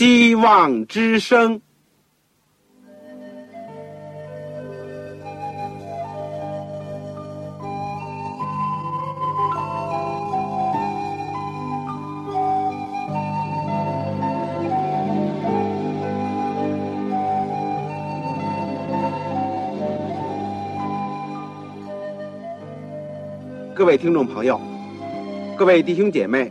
希望之声。各位听众朋友，各位弟兄姐妹，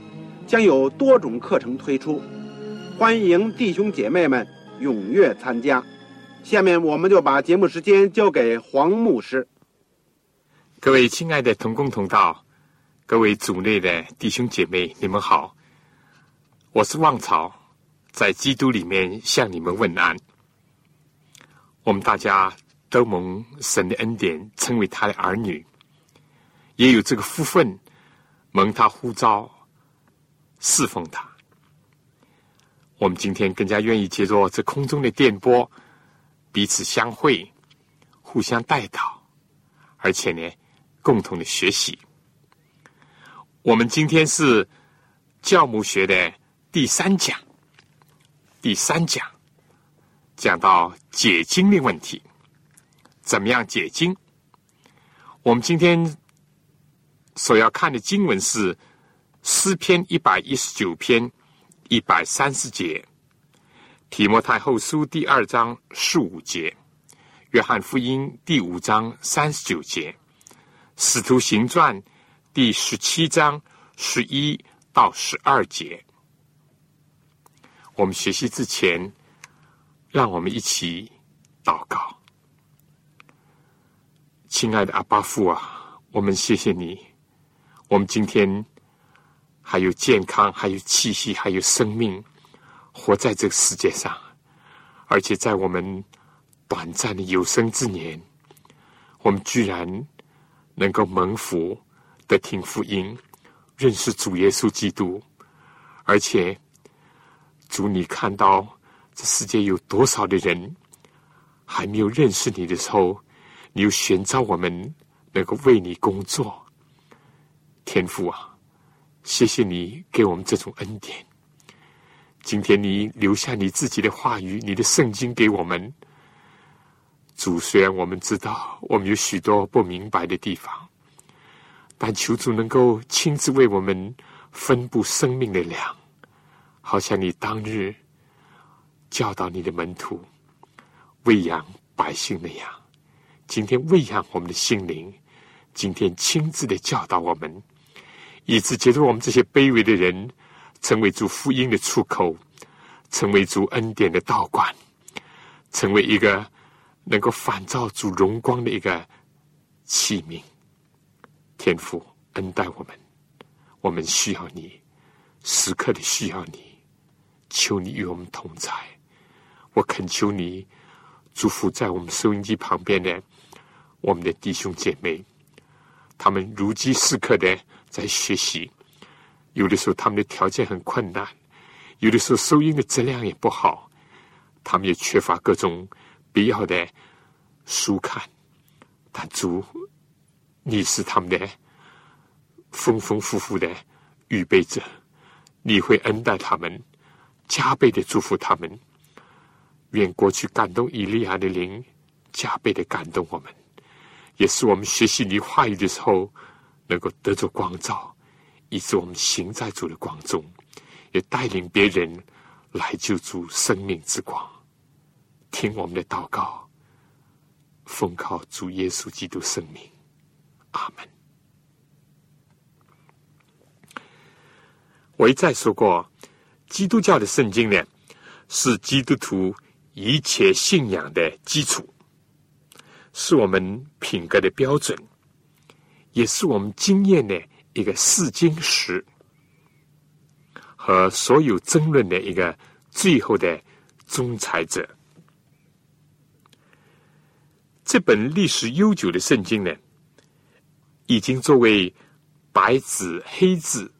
将有多种课程推出，欢迎弟兄姐妹们踊跃参加。下面我们就把节目时间交给黄牧师。各位亲爱的同工同道，各位组内的弟兄姐妹，你们好，我是旺草，在基督里面向你们问安。我们大家都蒙神的恩典，称为他的儿女。也有这个福分，蒙他呼召，侍奉他。我们今天更加愿意借着这空中的电波，彼此相会，互相带导，而且呢，共同的学习。我们今天是教母学的第三讲，第三讲讲到解经的问题，怎么样解经？我们今天。所要看的经文是诗篇一百一十九篇一百三十节，提摩太后书第二章十五节，约翰福音第五章三十九节，使徒行传第十七章十一到十二节。我们学习之前，让我们一起祷告。亲爱的阿巴父啊，我们谢谢你。我们今天还有健康，还有气息，还有生命，活在这个世界上，而且在我们短暂的有生之年，我们居然能够蒙福的听福音，认识主耶稣基督，而且主，你看到这世界有多少的人还没有认识你的时候，你又选召我们能够为你工作。天父啊，谢谢你给我们这种恩典。今天你留下你自己的话语，你的圣经给我们。主，虽然我们知道我们有许多不明白的地方，但求主能够亲自为我们分布生命的粮，好像你当日教导你的门徒喂养百姓那样。今天喂养我们的心灵，今天亲自的教导我们。以致解脱我们这些卑微的人，成为主福音的出口，成为主恩典的道馆，成为一个能够反照主荣光的一个器皿。天父恩待我们，我们需要你，时刻的需要你，求你与我们同在。我恳求你祝福在我们收音机旁边的我们的弟兄姐妹，他们如饥似渴的。在学习，有的时候他们的条件很困难，有的时候收音的质量也不好，他们也缺乏各种必要的书看。但主，你是他们的丰丰富富的预备者，你会恩待他们，加倍的祝福他们。愿过去感动以利亚的灵，加倍的感动我们，也是我们学习你话语的时候。能够得着光照，以致我们行在主的光中，也带领别人来救助生命之光。听我们的祷告，奉靠主耶稣基督圣名，阿门。我一再说过，基督教的圣经呢，是基督徒一切信仰的基础，是我们品格的标准。也是我们经验的一个试金石和所有争论的一个最后的仲裁者。这本历史悠久的圣经呢，已经作为白纸黑字，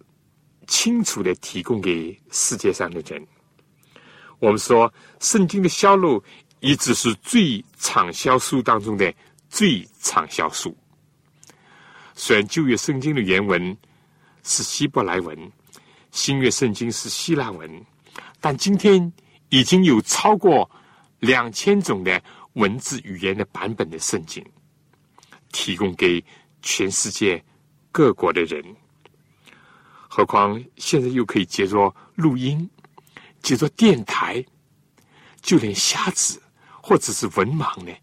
清楚的提供给世界上的人。我们说，圣经的销路一直是最畅销书当中的最畅销书。虽然旧约圣经的原文是希伯来文，新约圣经是希腊文，但今天已经有超过两千种的。文字语言的版本的圣经，提供给全世界各国的人。何况现在又可以接着录音，接着电台，就连瞎子或者是文盲呢，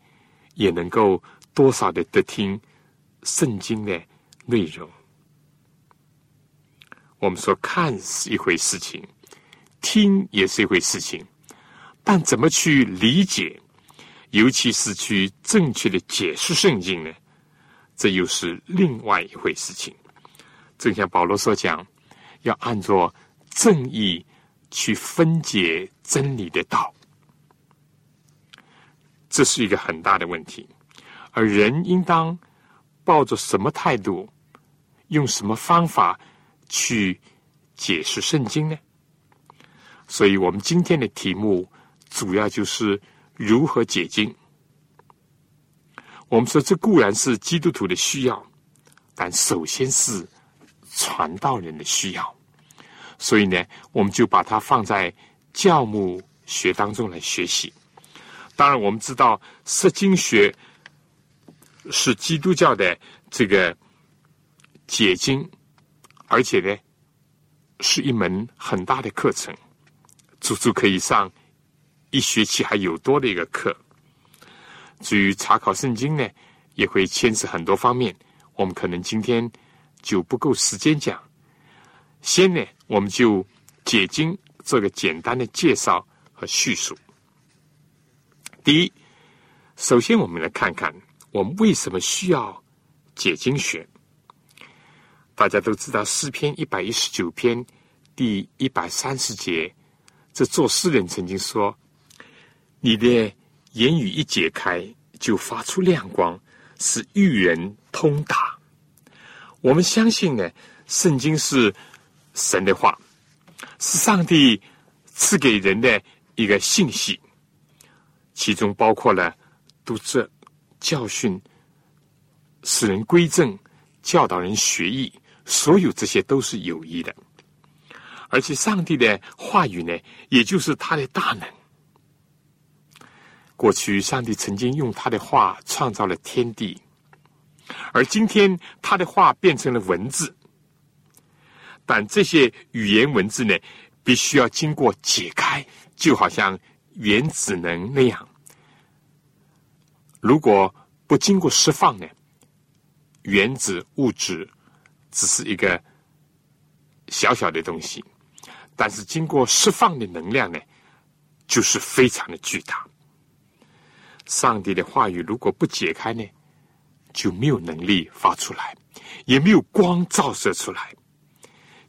也能够多少的得听圣经的内容。我们说看是一回事情，听也是一回事情，但怎么去理解？尤其是去正确的解释圣经呢，这又是另外一回事情。正像保罗所讲，要按照正义去分解真理的道，这是一个很大的问题。而人应当抱着什么态度，用什么方法去解释圣经呢？所以我们今天的题目主要就是。如何解经？我们说这固然是基督徒的需要，但首先是传道人的需要。所以呢，我们就把它放在教牧学当中来学习。当然，我们知道释经学是基督教的这个解经，而且呢，是一门很大的课程，足足可以上。一学期还有多的一个课，至于查考圣经呢，也会牵涉很多方面。我们可能今天就不够时间讲。先呢，我们就解经做个简单的介绍和叙述。第一，首先我们来看看我们为什么需要解经学。大家都知道诗篇一百一十九篇第一百三十节，这作诗人曾经说。你的言语一解开，就发出亮光，是育人通达。我们相信呢，圣经是神的话，是上帝赐给人的一个信息，其中包括了读这教训、使人归正、教导人学艺，所有这些都是有益的。而且，上帝的话语呢，也就是他的大能。过去，上帝曾经用他的话创造了天地，而今天他的话变成了文字。但这些语言文字呢，必须要经过解开，就好像原子能那样。如果不经过释放呢，原子物质只是一个小小的东西；但是经过释放的能量呢，就是非常的巨大。上帝的话语如果不解开呢，就没有能力发出来，也没有光照射出来。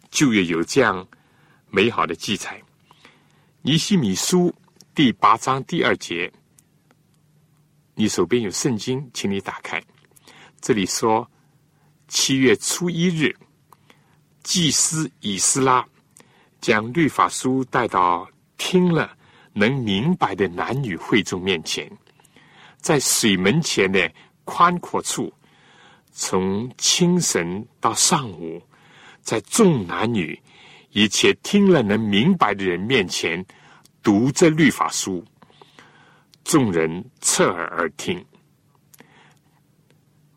就也有这样美好的记载。尼西米书第八章第二节，你手边有圣经，请你打开。这里说，七月初一日，祭司以斯拉将律法书带到听了能明白的男女会众面前。在水门前的宽阔处，从清晨到上午，在众男女一切听了能明白的人面前读这律法书，众人侧耳而听。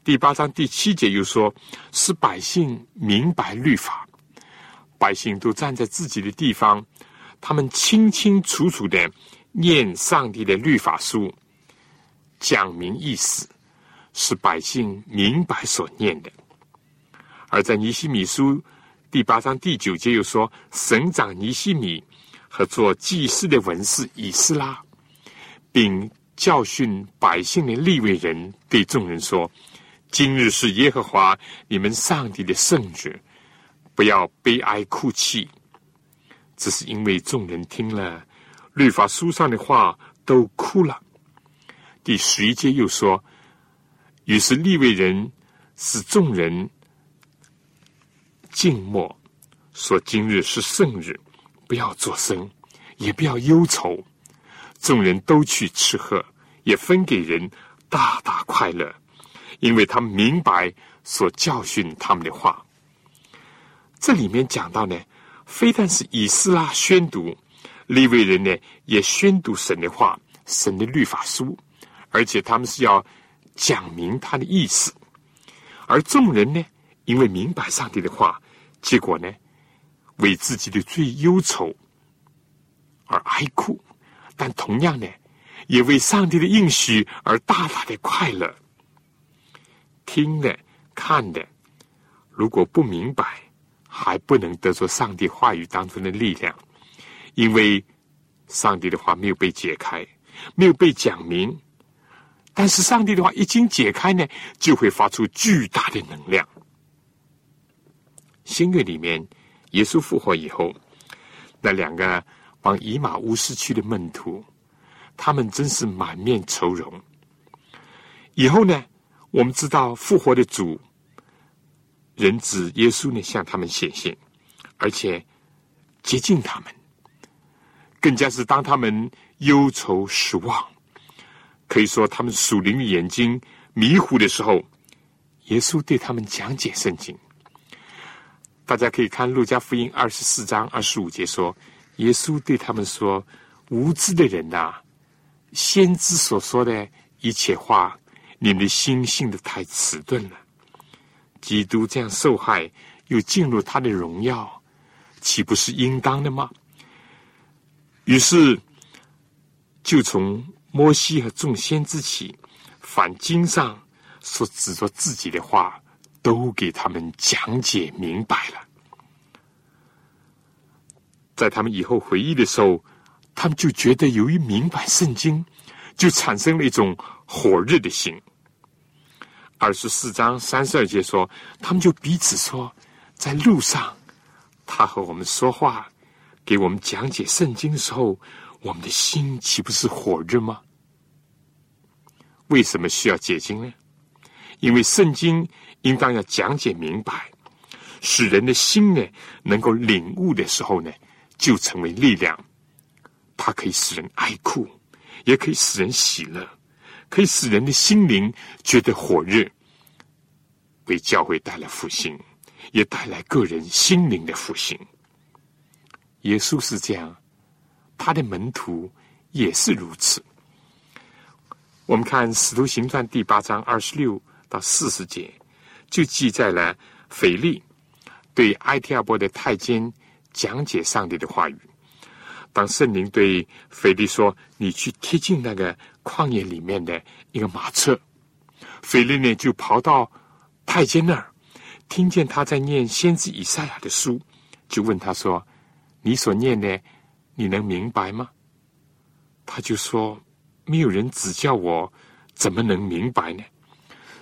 第八章第七节又说：“使百姓明白律法，百姓都站在自己的地方，他们清清楚楚的念上帝的律法书。”讲明意思，使百姓明白所念的。而在尼西米书第八章第九节又说：“省长尼西米和做祭司的文士以斯拉，并教训百姓的立位人，对众人说：今日是耶和华你们上帝的圣日，不要悲哀哭泣，只是因为众人听了律法书上的话都哭了。第十一节又说：“于是立位人使众人静默，说今日是圣日，不要作声，也不要忧愁。众人都去吃喝，也分给人，大大快乐，因为他们明白所教训他们的话。这里面讲到呢，非但是以斯拉宣读，立位人呢也宣读神的话，神的律法书。”而且他们是要讲明他的意思，而众人呢，因为明白上帝的话，结果呢，为自己的罪忧愁而哀哭，但同样呢，也为上帝的应许而大大的快乐。听的、看的，如果不明白，还不能得着上帝话语当中的力量，因为上帝的话没有被解开，没有被讲明。但是上帝的话一经解开呢，就会发出巨大的能量。新月里面，耶稣复活以后，那两个往以马乌斯去的门徒，他们真是满面愁容。以后呢，我们知道复活的主人子耶稣呢向他们显现，而且接近他们，更加是当他们忧愁失望。可以说，他们属灵的眼睛迷糊的时候，耶稣对他们讲解圣经。大家可以看《路加福音》二十四章二十五节说：“耶稣对他们说，无知的人呐，先知所说的一切话，你们的心信的太迟钝了。基督这样受害，又进入他的荣耀，岂不是应当的吗？”于是，就从。摩西和众先知起，反经上所指着自己的话，都给他们讲解明白了。在他们以后回忆的时候，他们就觉得，由于明白圣经，就产生了一种火热的心。二十四章三十二节说，他们就彼此说，在路上，他和我们说话，给我们讲解圣经的时候。我们的心岂不是火热吗？为什么需要解经呢？因为圣经应当要讲解明白，使人的心呢能够领悟的时候呢，就成为力量。它可以使人爱哭，也可以使人喜乐，可以使人的心灵觉得火热，为教会带来复兴，也带来个人心灵的复兴。耶稣是这样。他的门徒也是如此。我们看《使徒行传》第八章二十六到四十节，就记载了腓力对埃提亚波的太监讲解上帝的话语。当圣灵对腓力说：“你去贴近那个旷野里面的一个马车。”腓力呢就跑到太监那儿，听见他在念先知以赛亚的书，就问他说：“你所念的？”你能明白吗？他就说：“没有人指教我，怎么能明白呢？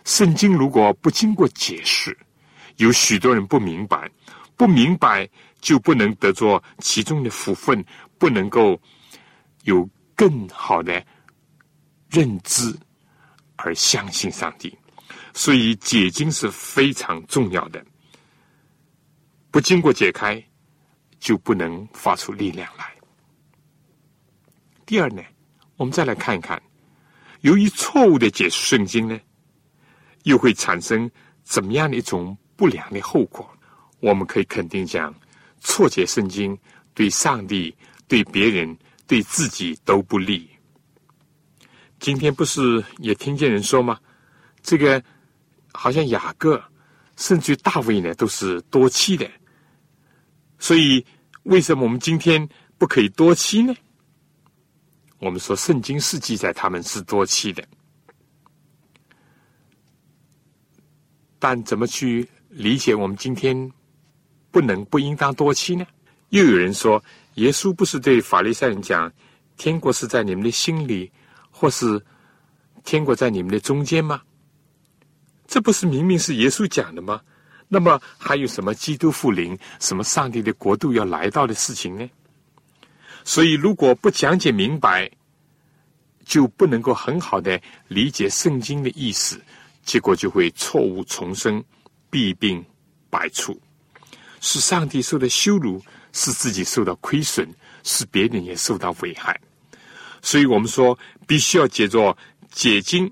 圣经如果不经过解释，有许多人不明白，不明白就不能得着其中的福分，不能够有更好的认知而相信上帝。所以解经是非常重要的，不经过解开，就不能发出力量来。”第二呢，我们再来看一看，由于错误的解释圣经呢，又会产生怎么样的一种不良的后果？我们可以肯定讲，错解圣经对上帝、对别人、对自己都不利。今天不是也听见人说吗？这个好像雅各甚至大卫呢，都是多妻的。所以，为什么我们今天不可以多妻呢？我们说圣经是记载他们是多妻的，但怎么去理解我们今天不能不应当多妻呢？又有人说，耶稣不是对法利赛人讲，天国是在你们的心里，或是天国在你们的中间吗？这不是明明是耶稣讲的吗？那么还有什么基督复临、什么上帝的国度要来到的事情呢？所以，如果不讲解明白，就不能够很好的理解圣经的意思，结果就会错误重生，弊病百出，使上帝受到羞辱，使自己受到亏损，使别人也受到危害。所以我们说，必须要解作解经，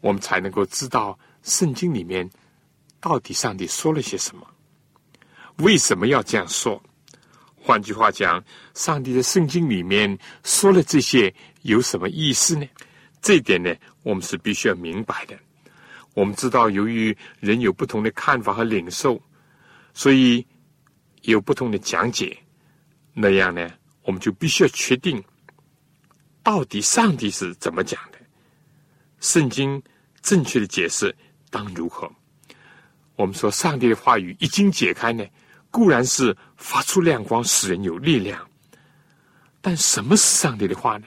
我们才能够知道圣经里面到底上帝说了些什么，为什么要这样说。换句话讲，上帝的圣经里面说了这些有什么意思呢？这一点呢，我们是必须要明白的。我们知道，由于人有不同的看法和领受，所以有不同的讲解。那样呢，我们就必须要确定，到底上帝是怎么讲的，圣经正确的解释当如何？我们说，上帝的话语一经解开呢？固然是发出亮光，使人有力量。但什么是上帝的话呢？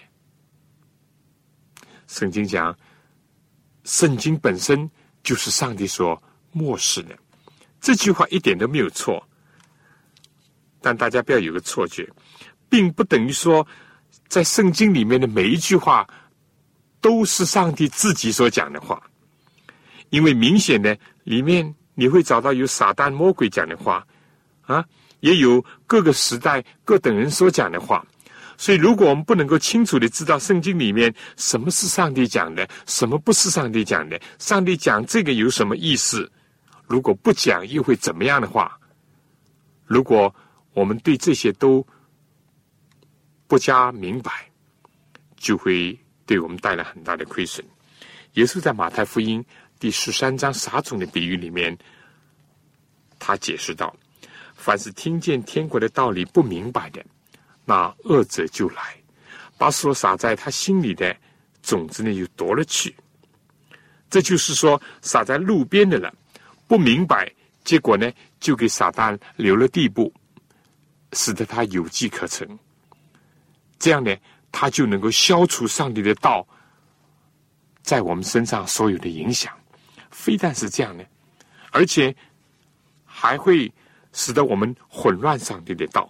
圣经讲，圣经本身就是上帝所漠视的。这句话一点都没有错。但大家不要有个错觉，并不等于说，在圣经里面的每一句话都是上帝自己所讲的话。因为明显的里面你会找到有撒旦魔鬼讲的话。啊，也有各个时代各等人所讲的话，所以如果我们不能够清楚的知道圣经里面什么是上帝讲的，什么不是上帝讲的，上帝讲这个有什么意思，如果不讲又会怎么样的话，如果我们对这些都不加明白，就会对我们带来很大的亏损。耶稣在马太福音第十三章撒种的比喻里面，他解释道。凡是听见天国的道理不明白的，那恶者就来，把所撒在他心里的种子呢，又夺了去。这就是说，撒在路边的了，不明白，结果呢，就给撒旦留了地步，使得他有机可乘。这样呢，他就能够消除上帝的道在我们身上所有的影响。非但是这样呢，而且还会。使得我们混乱上帝的道。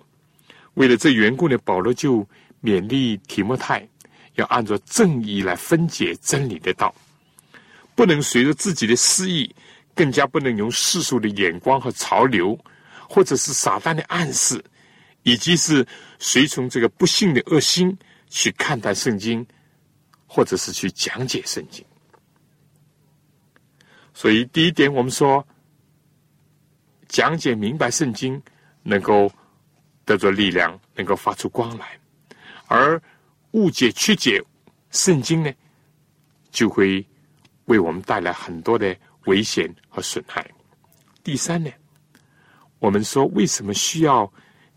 为了这缘故呢，保罗就勉励提摩太，要按照正义来分解真理的道，不能随着自己的私意，更加不能用世俗的眼光和潮流，或者是撒旦的暗示，以及是随从这个不幸的恶心去看待圣经，或者是去讲解圣经。所以，第一点，我们说。讲解明白圣经，能够得着力量，能够发出光来；而误解曲解圣经呢，就会为我们带来很多的危险和损害。第三呢，我们说为什么需要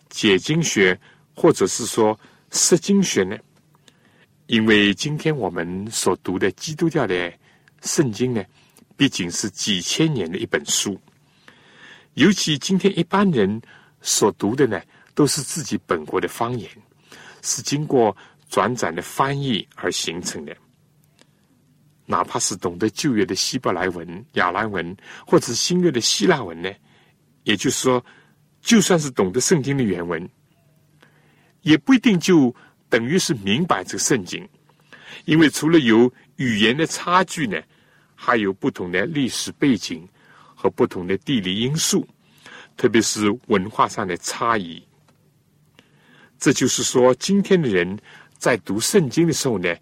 解经学，或者是说释经学呢？因为今天我们所读的基督教的圣经呢，毕竟是几千年的一本书。尤其今天一般人所读的呢，都是自己本国的方言，是经过转载的翻译而形成的。哪怕是懂得旧约的希伯来文、亚兰文，或者新约的希腊文呢，也就是说，就算是懂得圣经的原文，也不一定就等于是明白这个圣经，因为除了有语言的差距呢，还有不同的历史背景。和不同的地理因素，特别是文化上的差异。这就是说，今天的人在读圣经的时候呢，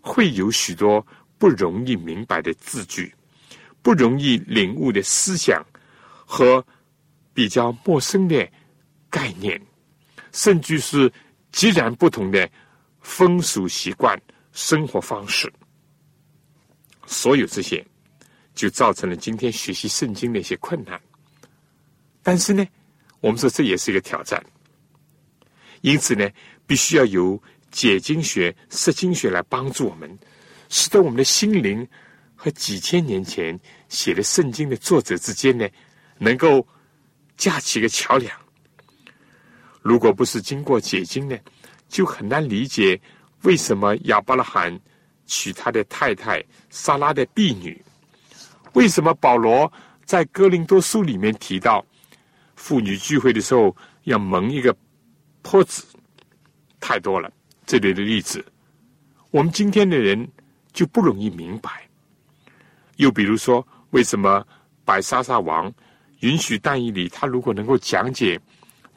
会有许多不容易明白的字句，不容易领悟的思想和比较陌生的概念，甚至是截然不同的风俗习惯、生活方式。所有这些。就造成了今天学习圣经的一些困难，但是呢，我们说这也是一个挑战，因此呢，必须要有解经学、释经学来帮助我们，使得我们的心灵和几千年前写的圣经的作者之间呢，能够架起个桥梁。如果不是经过解经呢，就很难理解为什么亚伯拉罕娶他的太太莎拉的婢女。为什么保罗在哥林多书里面提到妇女聚会的时候要蒙一个坡子？太多了。这里的例子，我们今天的人就不容易明白。又比如说，为什么白莎莎王允许但以理他如果能够讲解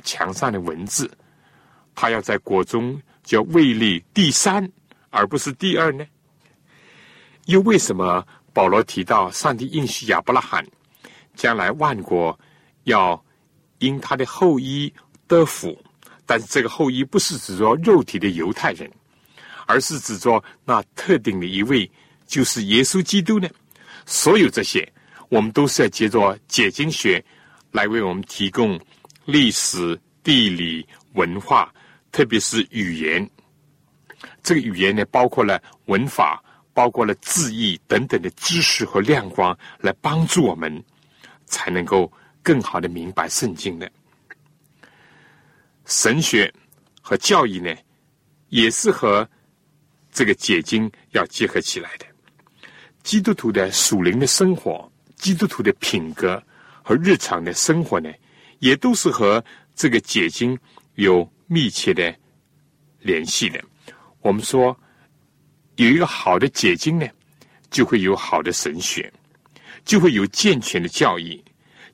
墙上的文字，他要在国中叫位立第三，而不是第二呢？又为什么保罗提到上帝应许亚伯拉罕将来万国要因他的后裔得福？但是这个后裔不是指着肉体的犹太人，而是指着那特定的一位，就是耶稣基督呢？所有这些，我们都是要借着解经学来为我们提供历史、地理、文化，特别是语言。这个语言呢，包括了文法，包括了字义等等的知识和亮光，来帮助我们，才能够更好的明白圣经的。神学和教义呢，也是和这个解经要结合起来的。基督徒的属灵的生活、基督徒的品格和日常的生活呢，也都是和这个解经有密切的联系的。我们说，有一个好的解经呢，就会有好的神学，就会有健全的教义，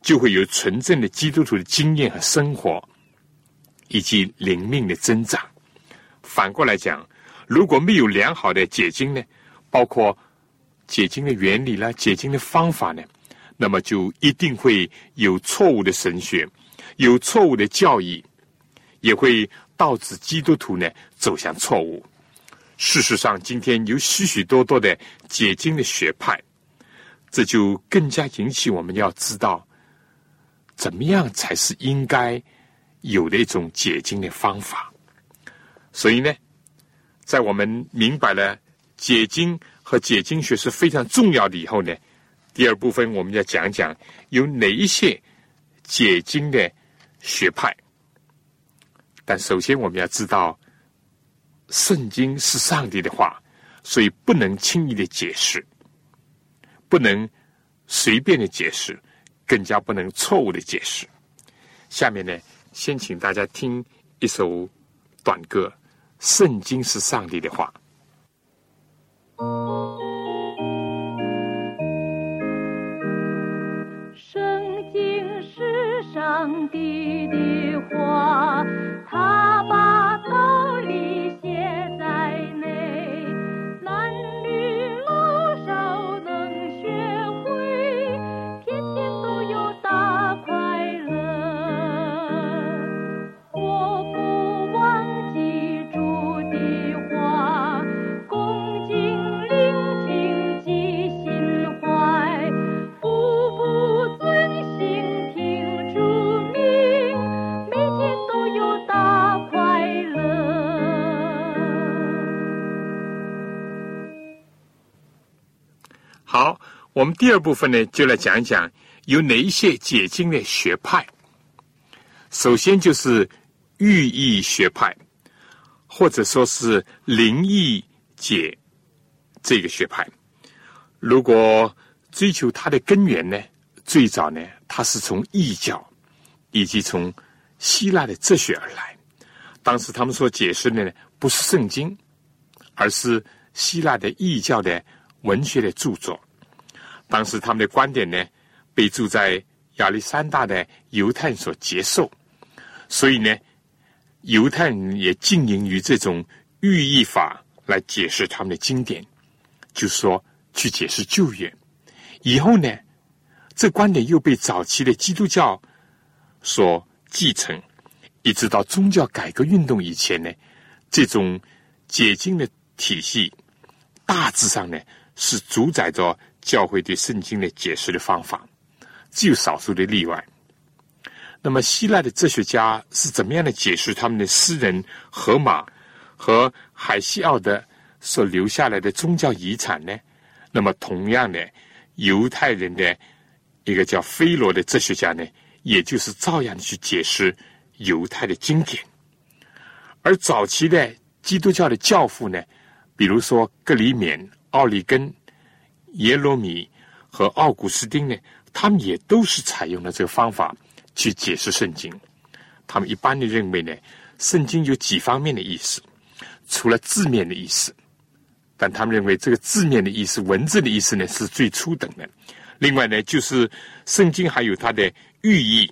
就会有纯正的基督徒的经验和生活。以及灵命的增长。反过来讲，如果没有良好的解经呢，包括解经的原理啦、解经的方法呢，那么就一定会有错误的神学，有错误的教义，也会导致基督徒呢走向错误。事实上，今天有许许多多的解经的学派，这就更加引起我们要知道，怎么样才是应该。有的一种解经的方法，所以呢，在我们明白了解经和解经学是非常重要的以后呢，第二部分我们要讲讲有哪一些解经的学派。但首先我们要知道，圣经是上帝的话，所以不能轻易的解释，不能随便的解释，更加不能错误的解释。下面呢？先请大家听一首短歌，《圣经是上帝的话》。上帝的话，我们第二部分呢，就来讲一讲有哪一些解经的学派。首先就是寓意学派，或者说是灵异解这个学派。如果追求它的根源呢，最早呢，它是从异教以及从希腊的哲学而来。当时他们所解释的呢，不是圣经，而是希腊的异教的文学的著作。当时他们的观点呢，被住在亚历山大的犹太人所接受，所以呢，犹太人也经营于这种寓意法来解释他们的经典，就说去解释旧约。以后呢，这观点又被早期的基督教所继承，一直到宗教改革运动以前呢，这种解经的体系大致上呢是主宰着教会对圣经的解释的方法，只有少数的例外。那么，希腊的哲学家是怎么样的解释他们的诗人荷马和海西奥德所留下来的宗教遗产呢？那么，同样的，犹太人的一个叫菲罗的哲学家呢，也就是照样的去解释犹太的经典。而早期的基督教的教父呢，比如说格里勉、奥利根、耶罗米和奥古斯丁呢，他们也都是采用了这个方法去解释圣经。他们一般的认为呢，圣经有几方面的意思，除了字面的意思，但他们认为这个字面的意思、文字的意思呢是最初等的。另外呢，就是圣经还有它的寓意，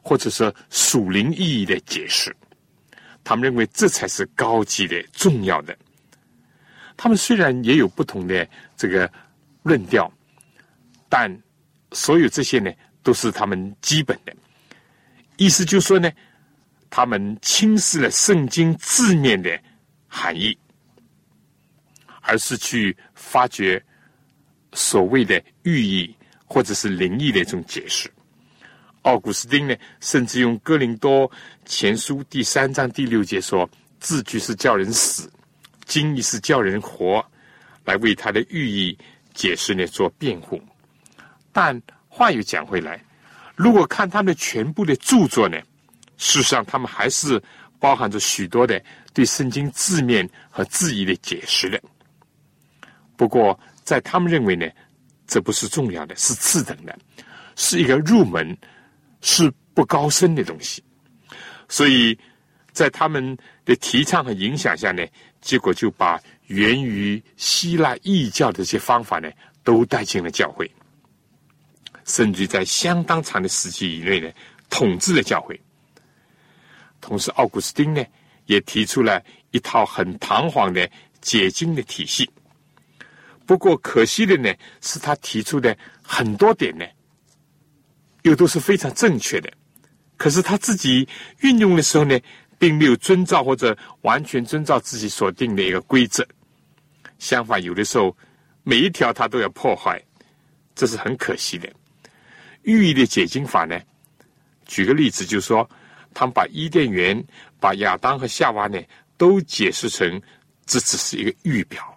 或者说属灵意义的解释。他们认为这才是高级的、重要的。他们虽然也有不同的这个论调，但所有这些呢，都是他们基本的意思。就是说呢，他们轻视了圣经字面的含义，而是去发掘所谓的寓意。或者是灵异的一种解释。奥古斯丁呢，甚至用哥林多前书第三章第六节说：“字句是叫人死，经义是叫人活”，来为他的寓意解释呢做辩护。但话又讲回来，如果看他们全部的著作呢，事实上他们还是包含着许多的对圣经字面和字义的解释的。不过，在他们认为呢。这不是重要的，是次等的，是一个入门，是不高深的东西。所以在他们的提倡和影响下呢，结果就把源于希腊异教的这些方法呢，都带进了教会，甚至在相当长的时期以内呢，统治了教会。同时，奥古斯丁呢，也提出了一套很堂皇的解经的体系。不过可惜的呢，是他提出的很多点呢，又都是非常正确的。可是他自己运用的时候呢，并没有遵照或者完全遵照自己所定的一个规则。相反，有的时候每一条它都要破坏，这是很可惜的。寓意的解经法呢，举个例子，就是说，他们把伊甸园、把亚当和夏娃呢，都解释成这只是一个预表。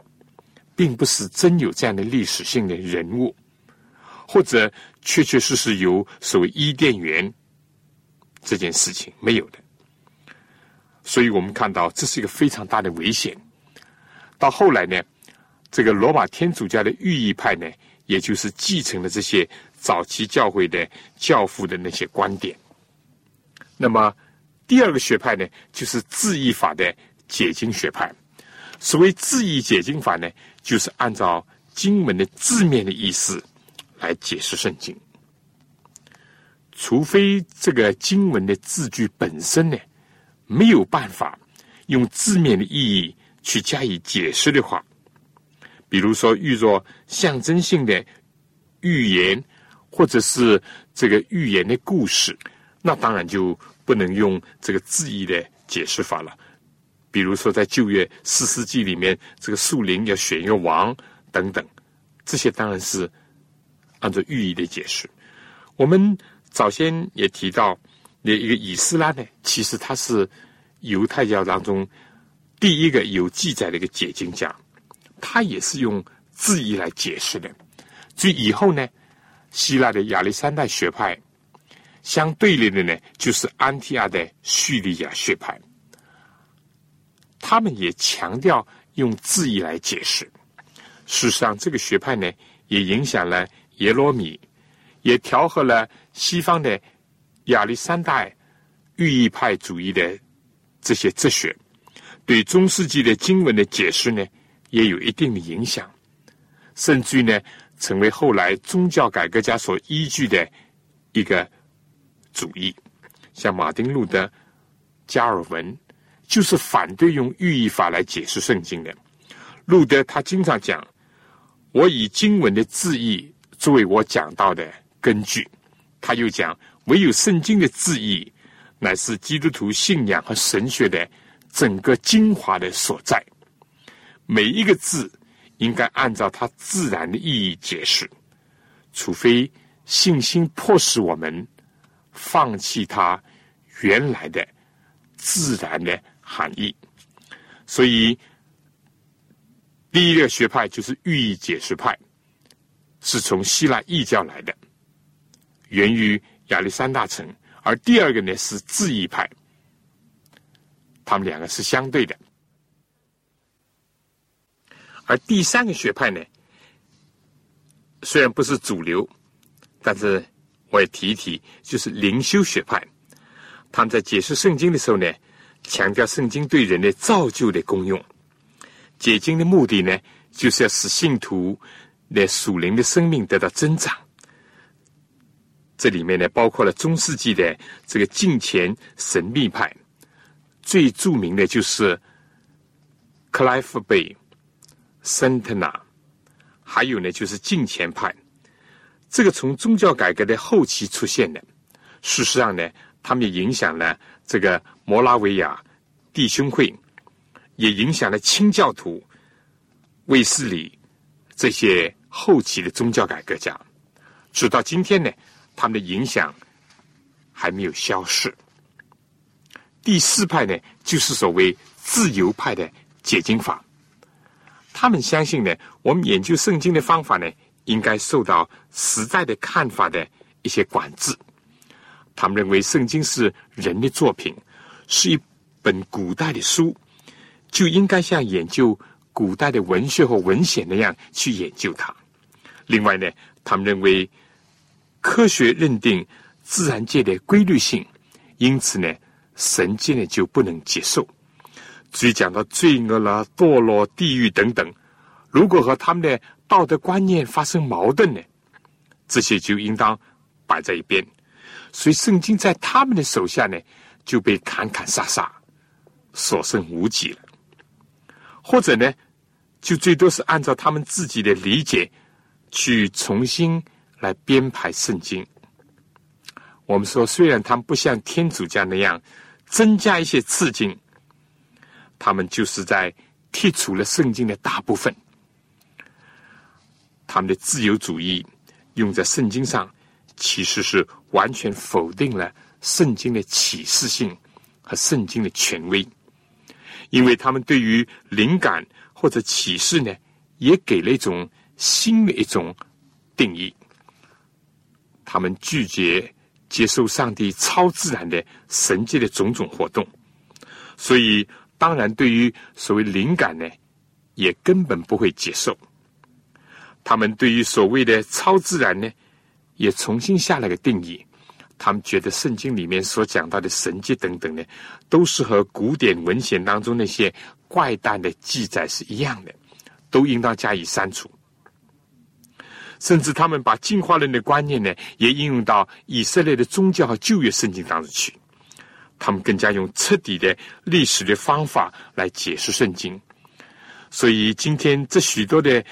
并不是真有这样的历史性的人物，或者确确实实有所谓伊甸园这件事情没有的，所以我们看到这是一个非常大的危险。到后来呢，这个罗马天主教的寓意派呢，也就是继承了这些早期教会的教父的那些观点。那么第二个学派呢，就是字义法的解经学派。所谓字义解经法呢？就是按照经文的字面的意思来解释圣经，除非这个经文的字句本身呢没有办法用字面的意义去加以解释的话，比如说遇着象征性的预言或者是这个预言的故事，那当然就不能用这个字义的解释法了。比如说，在旧约四世纪里面，这个树林要选一个王等等，这些当然是按照寓意的解释。我们早先也提到，那一个以斯拉呢，其实他是犹太教当中第一个有记载的一个解经家，他也是用字义来解释的。所以以后呢，希腊的亚历山大学派相对立的呢，就是安提阿的叙利亚学派。他们也强调用字义来解释。事实上，这个学派呢，也影响了耶罗米，也调和了西方的亚历山大寓意派主义的这些哲学，对中世纪的经文的解释呢，也有一定的影响，甚至于呢，成为后来宗教改革家所依据的一个主义，像马丁路德、加尔文。就是反对用寓意法来解释圣经的。路德他经常讲：“我以经文的字义作为我讲到的根据。”他又讲：“唯有圣经的字义乃是基督徒信仰和神学的整个精华的所在。每一个字应该按照它自然的意义解释，除非信心迫使我们放弃它原来的自然的。”含义，所以第一个学派就是寓意解释派，是从希腊异教来的，源于亚历山大城；而第二个呢是字义派，他们两个是相对的。而第三个学派呢，虽然不是主流，但是我也提一提，就是灵修学派，他们在解释圣经的时候呢。强调圣经对人的造就的功用。解经的目的呢，就是要使信徒的属灵的生命得到增长。这里面呢，包括了中世纪的这个敬虔神秘派，最著名的就是克莱夫贝、森特纳，还有呢就是敬虔派。这个从宗教改革的后期出现的，事实上呢，他们也影响了这个摩拉维亚弟兄会。也影响了清教徒、卫斯理这些后期的宗教改革家，直到今天呢，他们的影响还没有消逝。第四派呢，就是所谓自由派的解经法，他们相信呢，我们研究圣经的方法呢，应该受到时代的看法的一些管制。他们认为圣经是人的作品，是一本古代的书。就应该像研究古代的文学和文献那样去研究它。另外呢，他们认为科学认定自然界的规律性，因此呢，神界呢就不能接受。所以讲到罪恶了、堕落、地狱等等，如果和他们的道德观念发生矛盾呢，这些就应当摆在一边。所以，圣经在他们的手下呢，就被砍砍杀杀，所剩无几了。或者呢，就最多是按照他们自己的理解去重新来编排圣经。我们说，虽然他们不像天主教那样增加一些刺激，他们就是在剔除了圣经的大部分。他们的自由主义用在圣经上，其实是完全否定了圣经的启示性和圣经的权威。因为他们对于灵感或者启示呢，也给了一种新的一种定义。他们拒绝接受上帝超自然的神迹的种种活动，所以当然对于所谓灵感呢，也根本不会接受。他们对于所谓的超自然呢，也重新下了个定义。他们觉得圣经里面所讲到的神迹等等呢，都是和古典文献当中那些怪诞的记载是一样的，都应当加以删除。甚至他们把进化论的观念呢，也应用到以色列的宗教和旧约圣经当中去。他们更加用彻底的历史的方法来解释圣经。所以今天这许多的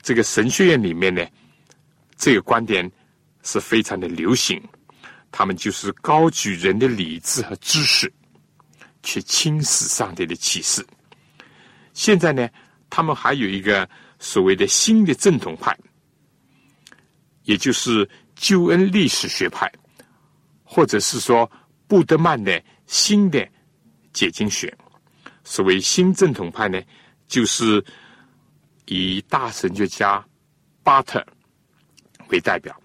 这个神学院里面呢，这个观点是非常的流行。他们就是高举人的理智和知识，去轻视上帝的启示。现在呢，他们还有一个所谓的新的正统派，也就是救恩历史学派，或者是说布德曼的新的解经学。所谓新正统派呢，就是以大神学家巴特为代表。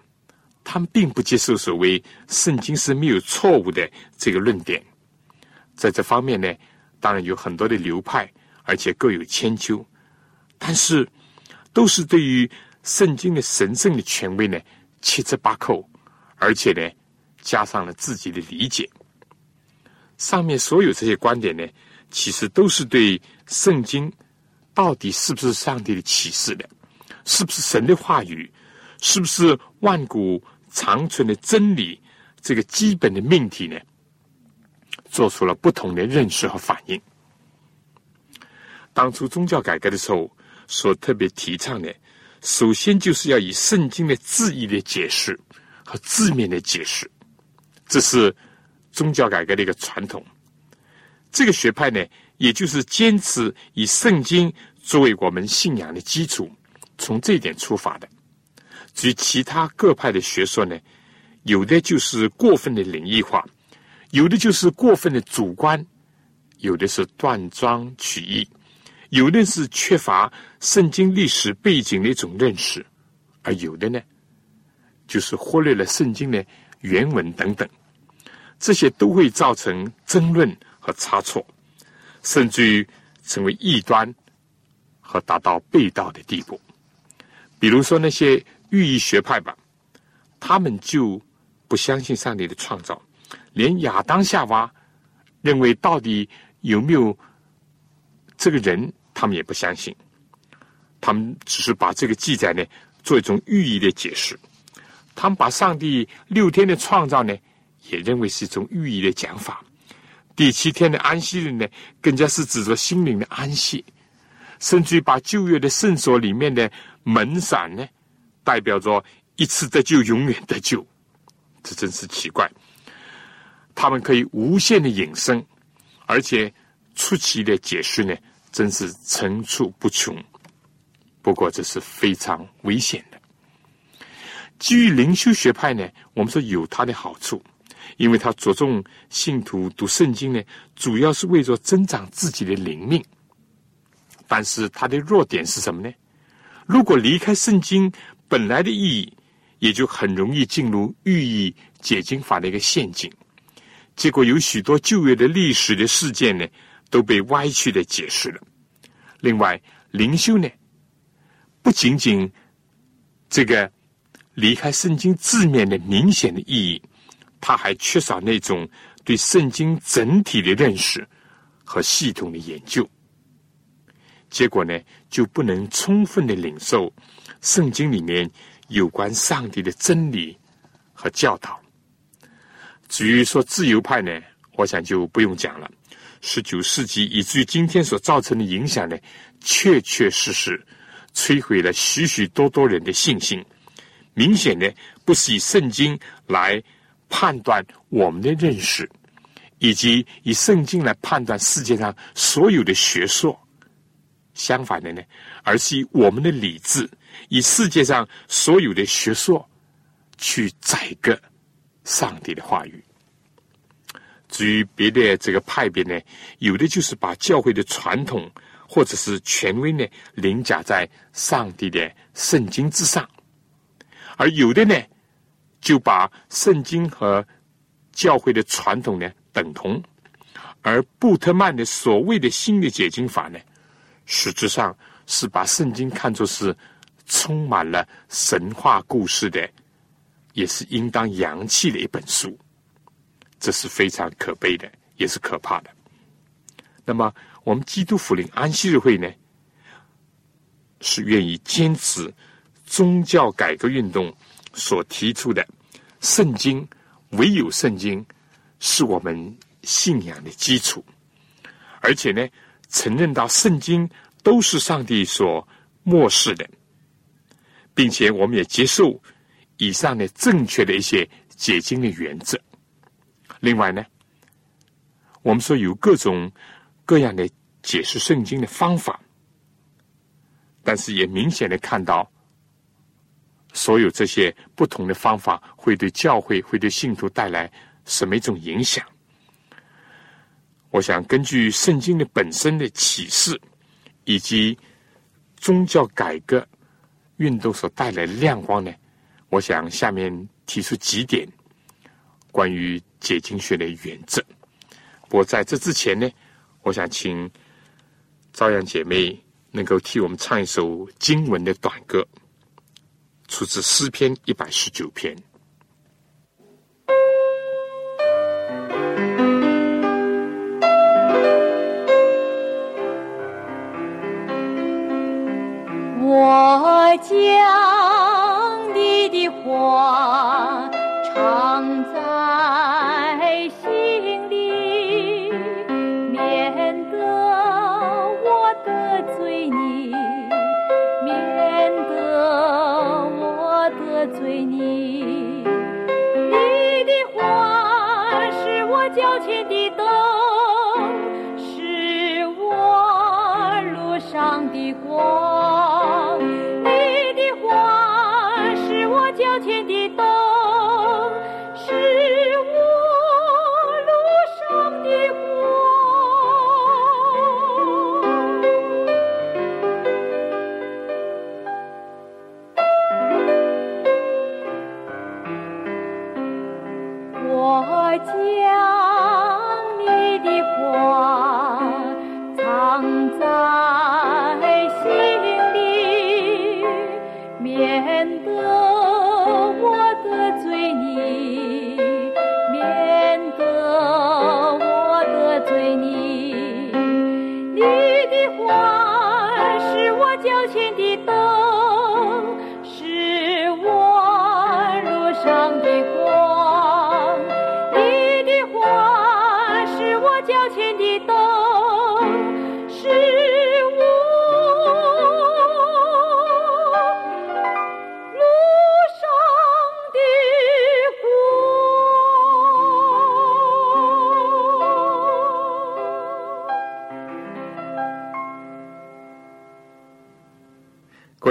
他们并不接受所谓圣经是没有错误的这个论点，在这方面呢，当然有很多的流派，而且各有千秋，但是都是对于圣经的神圣的权威呢七折八扣，而且呢加上了自己的理解。上面所有这些观点呢，其实都是对圣经到底是不是上帝的启示的，是不是神的话语，是不是万古。长存的真理，这个基本的命题呢，做出了不同的认识和反应。当初宗教改革的时候，所特别提倡的，首先就是要以圣经的字义的解释和字面的解释，这是宗教改革的一个传统。这个学派呢，也就是坚持以圣经作为我们信仰的基础，从这一点出发的。至于其他各派的学说呢，有的就是过分的灵异化，有的就是过分的主观，有的是断章取义，有的是缺乏圣经历史背景的一种认识，而有的呢，就是忽略了圣经的原文等等，这些都会造成争论和差错，甚至于成为异端和达到背道的地步。比如说那些。寓意学派吧，他们就不相信上帝的创造，连亚当夏娃认为到底有没有这个人，他们也不相信。他们只是把这个记载呢做一种寓意的解释。他们把上帝六天的创造呢，也认为是一种寓意的讲法。第七天的安息日呢，更加是指着心灵的安息。甚至于把旧约的圣所里面的门伞呢，代表着一次得救，永远得救。这真是奇怪。他们可以无限的引申，而且出奇的解释呢，真是层出不穷。不过这是非常危险的。基于灵修学派呢，我们说有它的好处，因为它着重信徒读圣经呢，主要是为着增长自己的灵命。但是它的弱点是什么呢？如果离开圣经本来的意义，也就很容易进入寓意解经法的一个陷阱。结果有许多旧约的历史的事件呢，都被歪曲的解释了。另外，灵修呢，不仅仅这个离开圣经字面的明显的意义，它还缺少那种对圣经整体的认识和系统的研究。结果呢，就不能充分的领受圣经里面有关上帝的真理和教导。至于说自由派呢，我想就不用讲了。十九世纪以至于今天所造成的影响呢，确确实实摧毁了许许多多人的信心。明显的不是以圣经来判断我们的认识，以及以圣经来判断世界上所有的学说。相反的呢，而是以我们的理智，以世界上所有的学说去宰割上帝的话语。至于别的这个派别呢，有的就是把教会的传统或者是权威呢凌驾在上帝的圣经之上，而有的呢就把圣经和教会的传统呢等同。而布特曼的所谓的新的解经法呢？实质上是把圣经看作是充满了神话故事的，也是应当洋气的一本书。这是非常可悲的，也是可怕的。那么，我们基督福临安息日会呢，是愿意坚持宗教改革运动所提出的圣经，唯有圣经是我们信仰的基础，而且呢。承认到圣经都是上帝所漠视的，并且我们也接受以上的正确的一些解经的原则。另外呢，我们说有各种各样的解释圣经的方法，但是也明显的看到，所有这些不同的方法会对教会、会对信徒带来什么一种影响？我想根据圣经的本身的启示，以及宗教改革运动所带来的亮光呢，我想下面提出几点关于解经学的原则。不过在这之前呢，我想请朝阳姐妹能够替我们唱一首经文的短歌，出自诗篇一百十九篇。我将你的话唱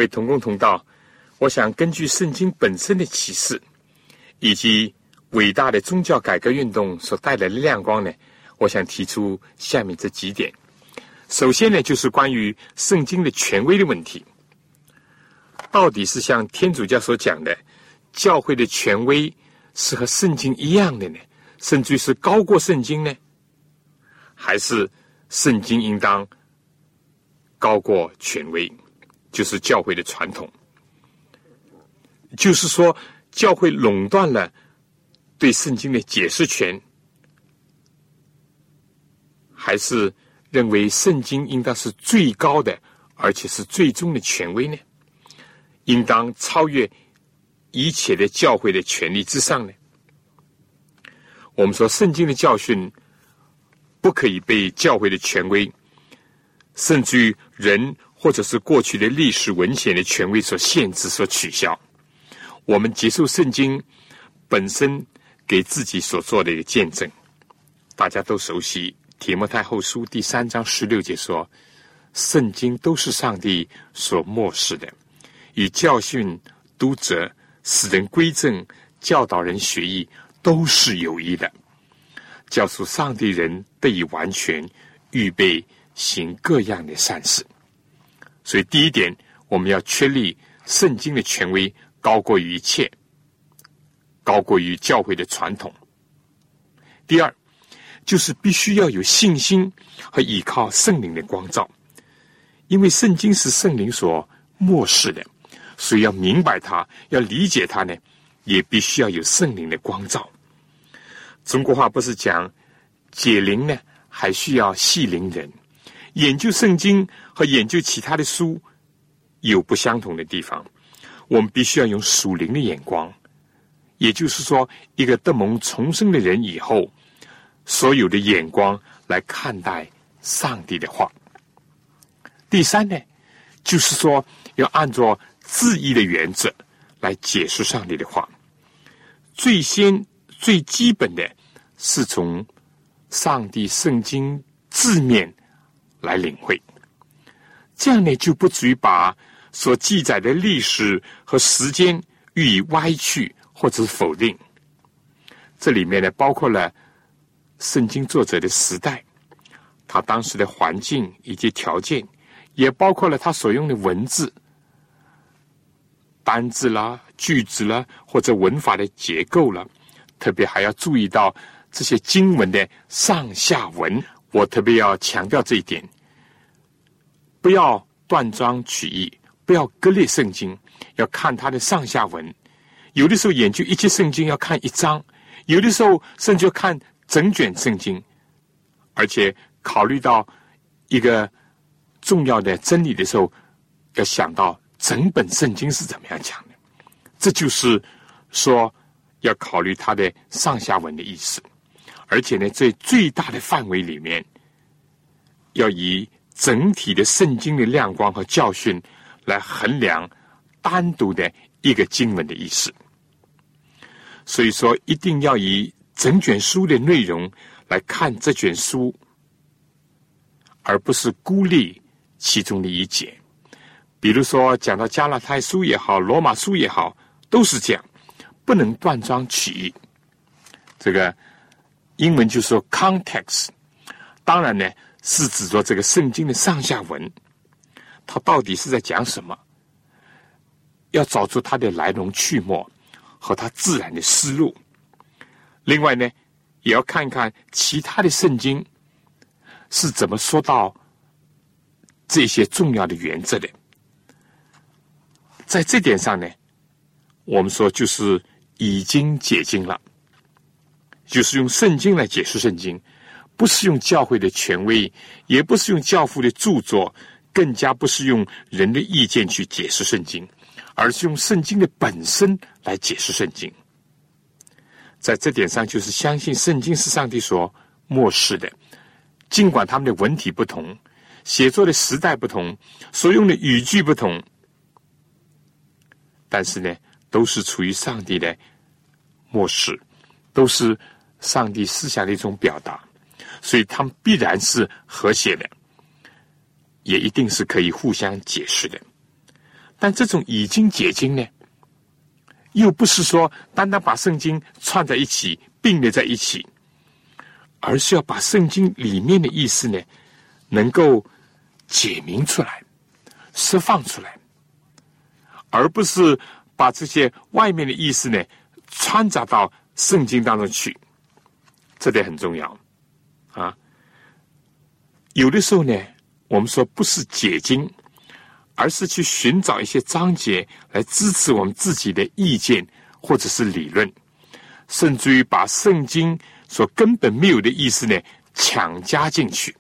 同工同道，我想根据圣经本身的启示，以及伟大的宗教改革运动所带来的亮光呢，我想提出下面这几点。首先呢，就是关于圣经的权威的问题，到底是像天主教所讲的，教会的权威是和圣经一样的呢，甚至于是高过圣经呢，还是圣经应当高过权威？就是教会的传统，就是说，教会垄断了对圣经的解释权，还是认为圣经应当是最高的，而且是最终的权威呢？应当超越一切的教会的权利之上呢？我们说，圣经的教训不可以被教会的权威，甚至于人。或者是过去的历史文献的权威所限制、所取消，我们接受圣经本身给自己所做的一个见证。大家都熟悉《提摩太后书》第三章十六节说：“圣经都是上帝所漠视的，以教训、督责、使人归正、教导人学艺，都是有益的，教唆上帝人得以完全，预备行各样的善事。”所以，第一点，我们要确立圣经的权威高过于一切，高过于教会的传统。第二，就是必须要有信心和依靠圣灵的光照，因为圣经是圣灵所漠视的，所以要明白它，要理解它呢，也必须要有圣灵的光照。中国话不是讲解铃呢，还需要系铃人。研究圣经和研究其他的书有不相同的地方。我们必须要用属灵的眼光，也就是说，一个德蒙重生的人以后，所有的眼光来看待上帝的话。第三呢，就是说要按照字义的原则来解释上帝的话。最先最基本的是从上帝圣经字面。来领会，这样呢就不至于把所记载的历史和时间予以歪曲或者否定。这里面呢包括了圣经作者的时代，他当时的环境以及条件，也包括了他所用的文字、单字啦、句子啦，或者文法的结构了。特别还要注意到这些经文的上下文。我特别要强调这一点。不要断章取义，不要割裂圣经，要看它的上下文。有的时候研究一节圣经要看一章，有的时候甚至要看整卷圣经，而且考虑到一个重要的真理的时候，要想到整本圣经是怎么样讲的。这就是说要考虑它的上下文的意思，而且呢，在最大的范围里面，要以。整体的圣经的亮光和教训，来衡量单独的一个经文的意思。所以说，一定要以整卷书的内容来看这卷书，而不是孤立其中的一节。比如说，讲到加拉太书也好，罗马书也好，都是这样，不能断章取义。这个英文就说 context。当然呢。是指着这个圣经的上下文，它到底是在讲什么？要找出它的来龙去脉和它自然的思路。另外呢，也要看看其他的圣经是怎么说到这些重要的原则的。在这点上呢，我们说就是已经解经了，就是用圣经来解释圣经。不是用教会的权威，也不是用教父的著作、更加不是用人的意见去解释圣经，而是用圣经的本身来解释圣经。在这点上，就是相信圣经是上帝所漠视的，尽管他们的文体不同，写作的时代不同，所用的语句不同，但是呢，都是出于上帝的漠视，都是上帝思想的一种表达，所以他们必然是和谐的。也一定是可以互相解释的，但这种已经解经呢，又不是说单单把圣经串在一起并列在一起，而是要把圣经里面的意思呢，能够解明出来、释放出来，而不是把这些外面的意思呢掺杂到圣经当中去，这点很重要。有的时候呢。我们说不是解经，而是去寻找一些章节来支持我们自己的意见或者是理论，甚至于把圣经所根本没有的意思呢强加进去，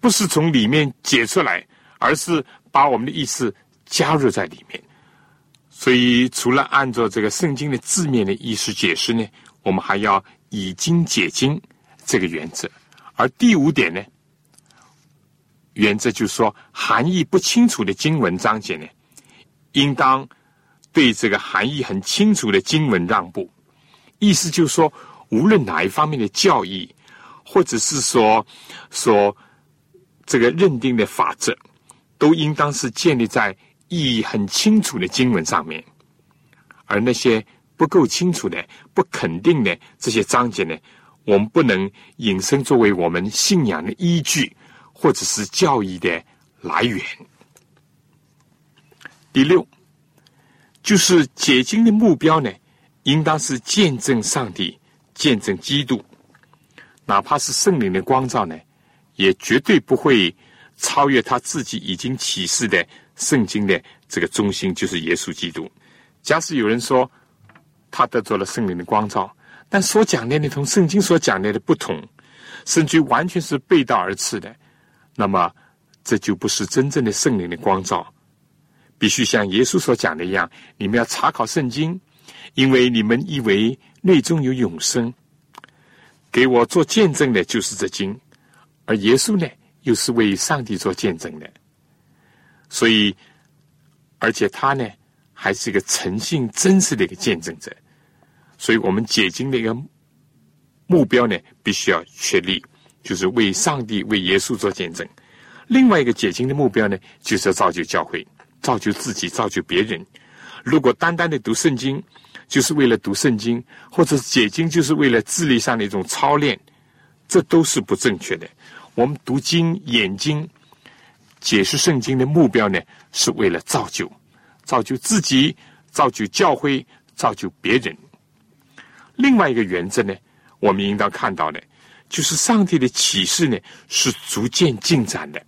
不是从里面解出来，而是把我们的意思加入在里面。所以，除了按照这个圣经的字面的意思解释呢，我们还要以经解经这个原则。而第五点呢？原则就是说，含义不清楚的经文章节呢，应当对这个含义很清楚的经文让步。意思就是说，无论哪一方面的教义，或者是说说这个认定的法则，都应当是建立在意义很清楚的经文上面。而那些不够清楚的、不肯定的这些章节呢，我们不能引申作为我们信仰的依据。或者是教义的来源。第六，就是解经的目标呢，应当是见证上帝、见证基督，哪怕是圣灵的光照呢，也绝对不会超越他自己已经启示的圣经的这个中心，就是耶稣基督。假使有人说他得着了圣灵的光照，但所讲的同圣经所讲的的不同，甚至完全是背道而驰的。那么，这就不是真正的圣灵的光照。必须像耶稣所讲的一样，你们要查考圣经，因为你们以为内中有永生。给我做见证的，就是这经；而耶稣呢，又是为上帝做见证的。所以，而且他呢，还是一个诚信真实的一个见证者。所以我们解经的一个目标呢，必须要确立。就是为上帝、为耶稣做见证。另外一个解经的目标呢，就是要造就教会、造就自己、造就别人。如果单单的读圣经，就是为了读圣经，或者解经就是为了智力上的一种操练，这都是不正确的。我们读经、演经、解释圣经的目标呢，是为了造就、造就自己、造就教会、造就别人。另外一个原则呢，我们应当看到的。就是上帝的启示呢，是逐渐进展的，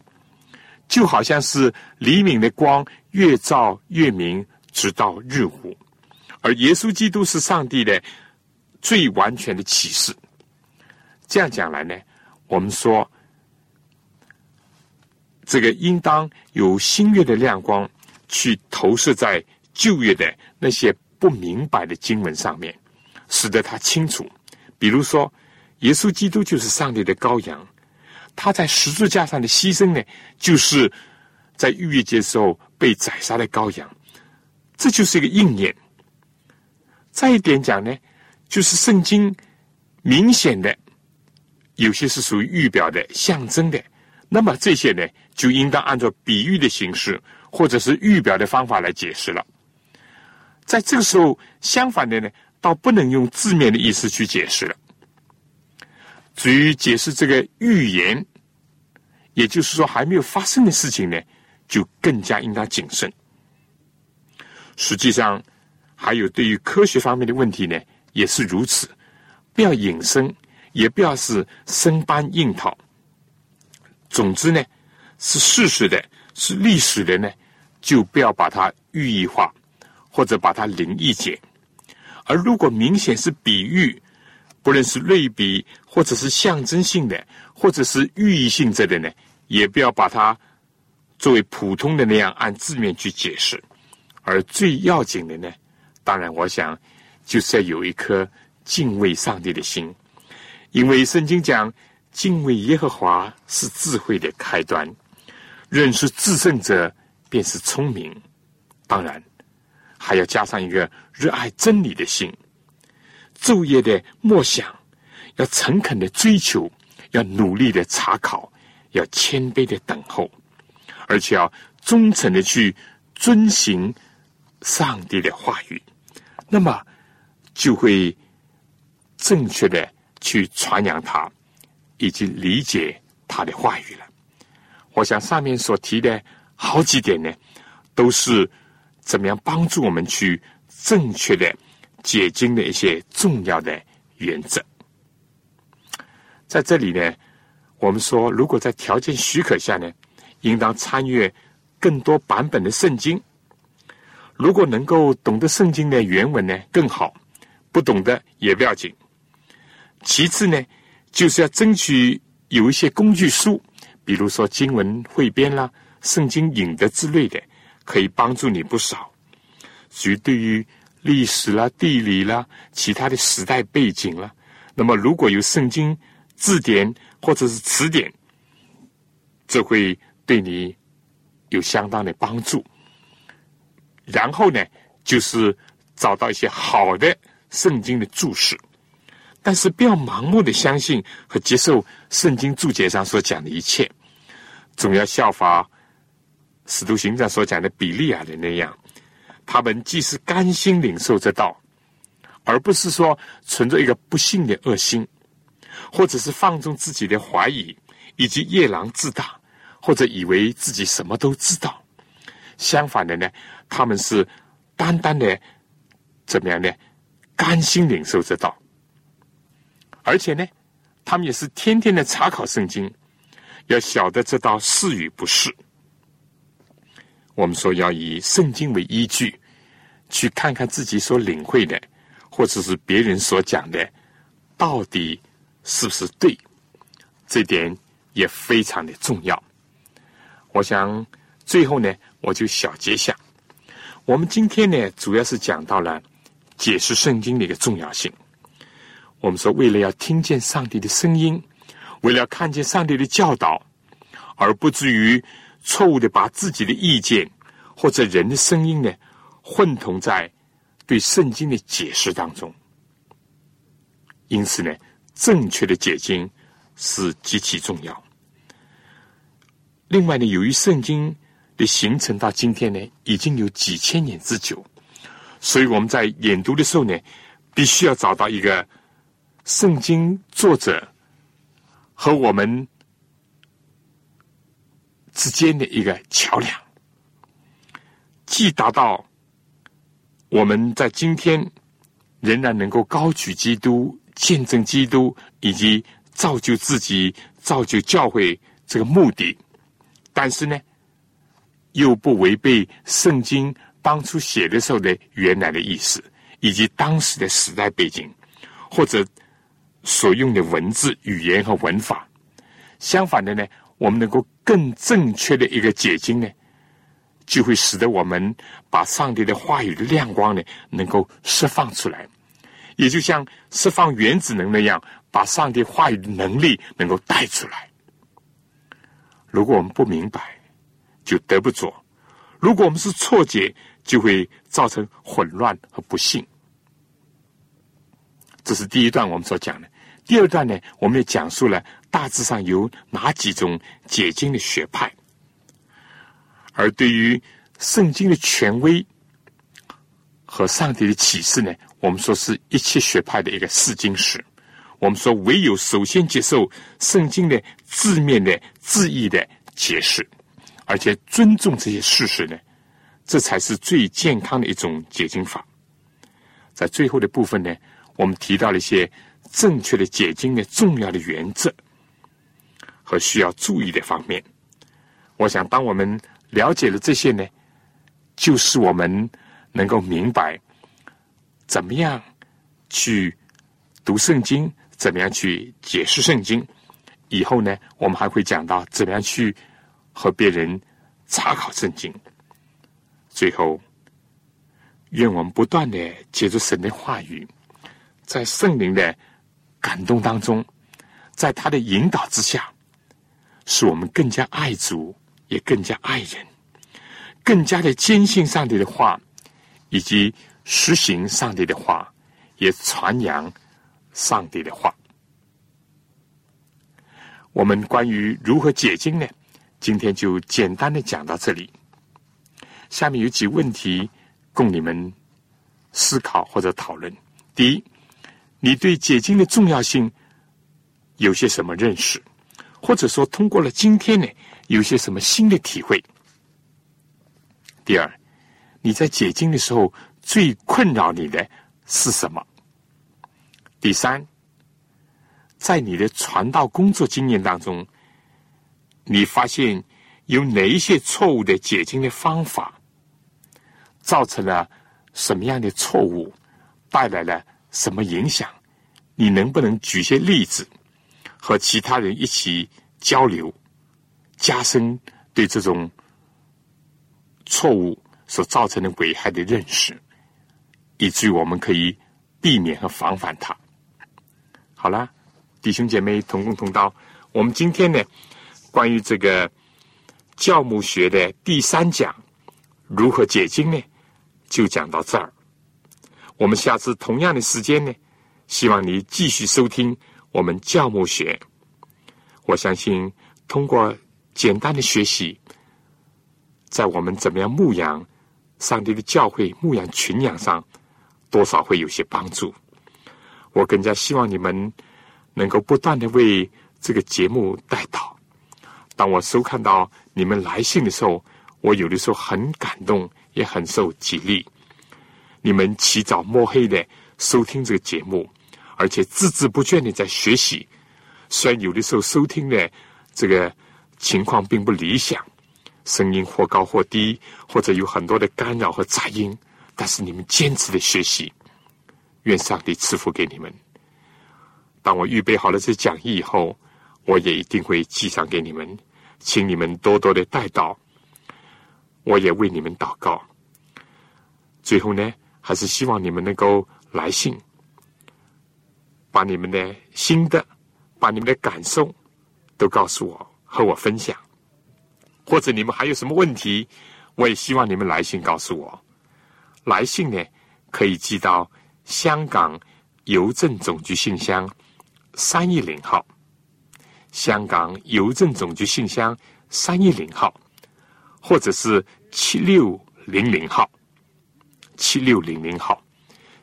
就好像是黎明的光越照越明，直到日午。而耶稣基督是上帝的最完全的启示。这样讲来呢，我们说，这个应当有新月的亮光去投射在旧月的那些不明白的经文上面，使得他清楚。比如说。耶稣基督就是上帝的羔羊，他在十字架上的牺牲呢，就是在逾越节时候被宰杀的羔羊，这就是一个应验。再一点讲呢，就是圣经明显的有些是属于预表的、象征的，那么这些呢，就应当按照比喻的形式或者是预表的方法来解释了。在这个时候，相反的呢，倒不能用字面的意思去解释了。至于解释这个预言，也就是说还没有发生的事情呢，就更加应当谨慎。实际上，还有对于科学方面的问题呢，也是如此。不要引申，也不要是生搬硬套。总之呢，是事实的，是历史的呢，就不要把它寓意化，或者把它灵异解。而如果明显是比喻，不论是类比，或者是象征性的，或者是寓意性质的呢，也不要把它作为普通的那样按字面去解释，而最要紧的呢，当然我想就是要有一颗敬畏上帝的心，因为圣经讲敬畏耶和华是智慧的开端，认识至圣者便是聪明。当然还要加上一个热爱真理的心，昼夜的默想，要诚恳的追求，要努力的查考，要谦卑的等候。而且要忠诚的去遵行上帝的话语，那么就会正确的去传扬他，以及理解他的话语了。我想上面所提的好几点呢，都是怎么样帮助我们去正确的解经的一些重要的原则。在这里呢，我们说，如果在条件许可下呢。应当参阅更多版本的圣经。如果能够懂得圣经的原文呢，更好；不懂的也不要紧。其次呢，就是要争取有一些工具书，比如说经文汇编啦、圣经引的之类的，可以帮助你不少。所以对于历史啦、地理啦、其他的时代背景啦，那么如果有圣经字典或者是词典，这会。对你有相当的帮助。然后呢，就是找到一些好的圣经的注释，但是不要盲目的相信和接受圣经注解上所讲的一切，总要效法使徒行传所讲的比利亚的那样，他们既是甘心领受这道，而不是说存着一个不幸的恶心，或者是放纵自己的怀疑以及夜郎自大。或者以为自己什么都知道，相反的呢，他们是单单的怎么样呢？甘心领受这道，而且呢，他们也是天天的查考圣经，要晓得这道是与不是。我们说要以圣经为依据，去看看自己所领会的，或者是别人所讲的，到底是不是对，这点也非常的重要。我想最后呢，我就小结一下。我们今天呢，主要是讲到了解释圣经的一个重要性。我们说，为了要听见上帝的声音，为了看见上帝的教导，而不至于错误的把自己的意见或者人的声音呢，混同在对圣经的解释当中。因此呢，正确的解经是极其重要。另外呢，由于圣经的形成到今天呢，已经有几千年之久，所以我们在研读的时候呢，必须要找到一个圣经作者和我们之间的一个桥梁，既达到我们在今天仍然能够高举基督、见证基督以及造就自己、造就教会这个目的。但是呢，又不违背圣经当初写的时候的原来的意思，以及当时的时代背景，或者所用的文字、语言和文法。相反的呢，我们能够更正确的一个解经呢，就会使得我们把上帝的话语的亮光呢，能够释放出来，也就像释放原子能那样，把上帝话语的能力能够带出来。如果我们不明白，就得不着；如果我们是错解，就会造成混乱和不幸。这是第一段我们所讲的。第二段呢，我们也讲述了大致上有哪几种解经的学派。而对于圣经的权威和上帝的启示呢，我们说是一切学派的一个试经史。我们说，唯有首先接受圣经的字面的字义的解释，而且尊重这些事实呢，这才是最健康的一种解经法。在最后的部分呢，我们提到了一些正确的解经的重要的原则和需要注意的方面。我想，当我们了解了这些呢，就是我们能够明白怎么样去读圣经。怎么样去解释圣经？以后呢，我们还会讲到怎么样去和别人查考圣经。最后，愿我们不断的接触神的话语，在圣灵的感动当中，在他的引导之下，使我们更加爱主，也更加爱人，更加的坚信上帝的话，以及实行上帝的话，也传扬上帝的话。我们关于如何解经呢？今天就简单的讲到这里。下面有几问题供你们思考或者讨论。第一，你对解经的重要性有些什么认识？或者说，通过了今天呢，有些什么新的体会？第二，你在解经的时候最困扰你的是什么？第三，在你的传道工作经验当中，你发现有哪一些错误的解经的方法？造成了什么样的错误，带来了什么影响？你能不能举些例子，和其他人一起交流，加深对这种错误所造成的危害的认识，以至于我们可以避免和防范它？好了，弟兄姐妹同工同道，我们今天呢，关于这个教牧学的第三讲，如何解经呢？就讲到这儿，我们下次同样的时间呢，希望你继续收听我们教牧学。我相信通过简单的学习，在我们怎么样牧养上帝的教会、牧养群养上，多少会有些帮助。我更加希望你们能够不断的为这个节目带祷。当我收看到你们来信的时候，我有的时候很感动。也很受激励。你们起早摸黑的收听这个节目，而且孜孜不倦的在学习。虽然有的时候收听的这个情况并不理想，声音或高或低，或者有很多的干扰和杂音，但是你们坚持的学习，愿上帝赐福给你们。当我预备好了这讲义以后，我也一定会寄上给你们，请你们多多的带到。我也为你们祷告。最后呢，还是希望你们能够来信，把你们的心得、把你们的感受都告诉我，和我分享。或者你们还有什么问题，我也希望你们来信告诉我。来信呢，可以寄到香港邮政总局信箱三一零号，香港邮政总局信箱三一零号。或者是七六零零号，七六零零号，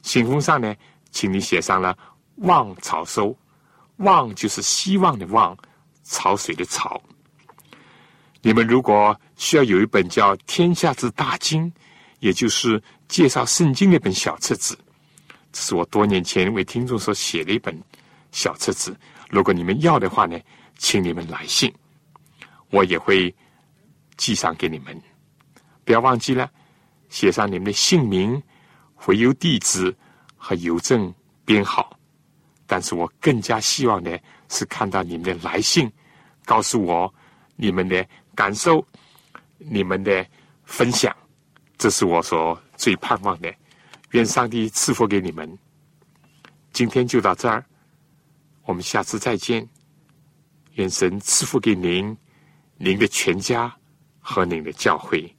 信封上呢，请你写上了“望草收”，望就是希望的望，潮水的潮。你们如果需要有一本叫《天下之大经》，也就是介绍圣经的一本小册子，这是我多年前为听众所写的一本小册子。如果你们要的话呢，请你们来信，我也会。寄上给你们，不要忘记了写上你们的姓名、回邮地址和邮政编号。但是我更加希望的是看到你们的来信，告诉我你们的感受、你们的分享，这是我所最盼望的。愿上帝赐福给你们。今天就到这儿，我们下次再见。愿神赐福给您、您的全家。和您的教会。